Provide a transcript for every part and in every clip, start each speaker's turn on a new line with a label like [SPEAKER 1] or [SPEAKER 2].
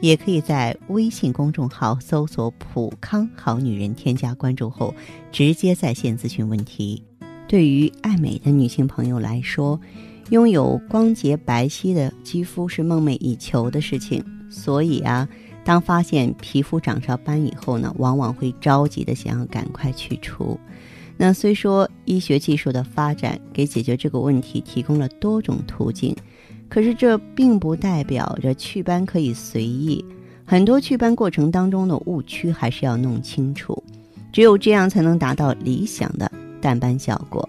[SPEAKER 1] 也可以在微信公众号搜索“普康好女人”，添加关注后，直接在线咨询问题。对于爱美的女性朋友来说，拥有光洁白皙的肌肤是梦寐以求的事情。所以啊，当发现皮肤长上斑以后呢，往往会着急的想要赶快去除。那虽说医学技术的发展给解决这个问题提供了多种途径。可是这并不代表着祛斑可以随意，很多祛斑过程当中的误区还是要弄清楚，只有这样才能达到理想的淡斑效果。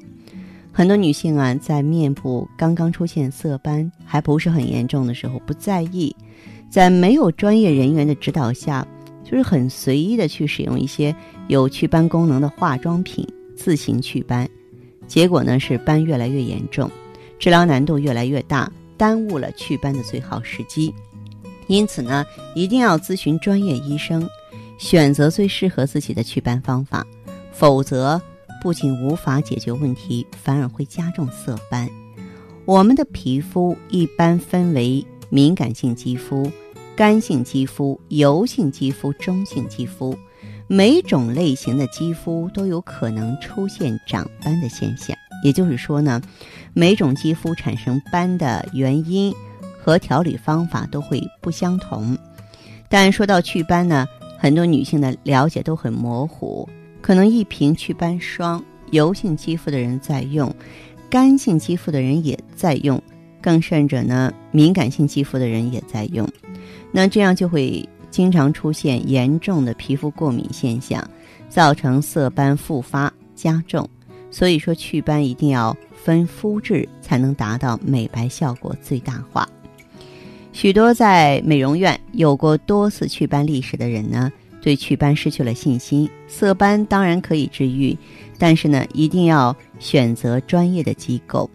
[SPEAKER 1] 很多女性啊，在面部刚刚出现色斑还不是很严重的时候不在意，在没有专业人员的指导下，就是很随意的去使用一些有祛斑功能的化妆品自行祛斑，结果呢是斑越来越严重，治疗难度越来越大。耽误了祛斑的最好时机，因此呢，一定要咨询专业医生，选择最适合自己的祛斑方法，否则不仅无法解决问题，反而会加重色斑。我们的皮肤一般分为敏感性肌肤、干性肌肤、油性肌肤、中性肌肤，每种类型的肌肤都有可能出现长斑的现象。也就是说呢，每种肌肤产生斑的原因和调理方法都会不相同。但说到祛斑呢，很多女性的了解都很模糊，可能一瓶祛斑霜，油性肌肤的人在用，干性肌肤的人也在用，更甚者呢，敏感性肌肤的人也在用。那这样就会经常出现严重的皮肤过敏现象，造成色斑复发加重。所以说，祛斑一定要分肤质，才能达到美白效果最大化。许多在美容院有过多次祛斑历史的人呢，对祛斑失去了信心。色斑当然可以治愈，但是呢，一定要选择专业的机构。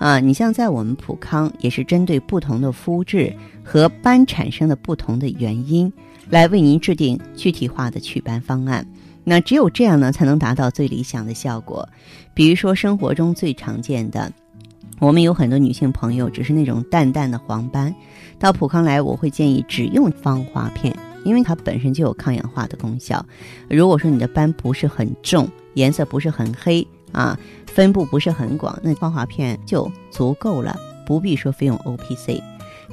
[SPEAKER 1] 啊，你像在我们普康，也是针对不同的肤质和斑产生的不同的原因，来为您制定具体化的祛斑方案。那只有这样呢，才能达到最理想的效果。比如说，生活中最常见的，我们有很多女性朋友只是那种淡淡的黄斑，到普康来，我会建议只用芳华片，因为它本身就有抗氧化的功效。如果说你的斑不是很重，颜色不是很黑啊，分布不是很广，那芳华片就足够了，不必说非用 O P C。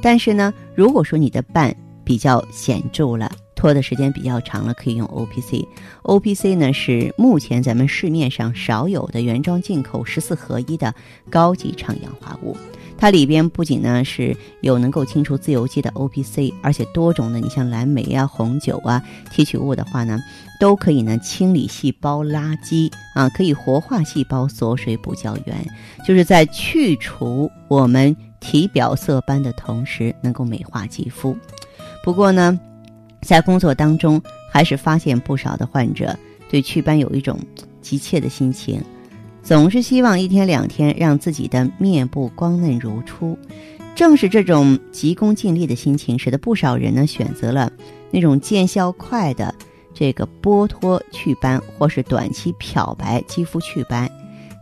[SPEAKER 1] 但是呢，如果说你的斑比较显著了，拖的时间比较长了，可以用 O P C。O P C 呢是目前咱们市面上少有的原装进口十四合一的高级抗氧化物。它里边不仅呢是有能够清除自由基的 O P C，而且多种的，你像蓝莓啊、红酒啊提取物的话呢，都可以呢清理细胞垃圾啊，可以活化细胞锁水补胶原，就是在去除我们体表色斑的同时，能够美化肌肤。不过呢。在工作当中，还是发现不少的患者对祛斑有一种急切的心情，总是希望一天两天让自己的面部光嫩如初。正是这种急功近利的心情，使得不少人呢选择了那种见效快的这个剥脱祛斑，或是短期漂白肌肤祛斑，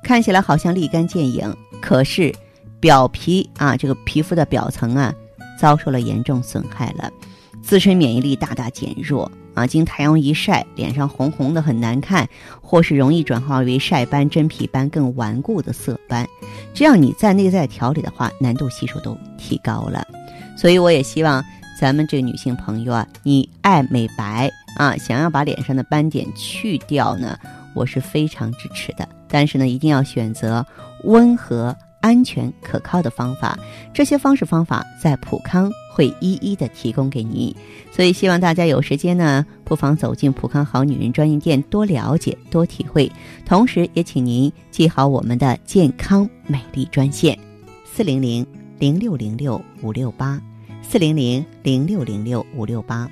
[SPEAKER 1] 看起来好像立竿见影，可是表皮啊，这个皮肤的表层啊，遭受了严重损害了。自身免疫力大大减弱啊，经太阳一晒，脸上红红的很难看，或是容易转化为晒斑、真皮斑更顽固的色斑。这样你在内在调理的话，难度系数都提高了。所以我也希望咱们这个女性朋友啊，你爱美白啊，想要把脸上的斑点去掉呢，我是非常支持的。但是呢，一定要选择温和。安全可靠的方法，这些方式方法在普康会一一的提供给您，所以希望大家有时间呢，不妨走进普康好女人专营店，多了解，多体会。同时，也请您记好我们的健康美丽专线：四零零零六零六五六八，四零零零六零六五六八。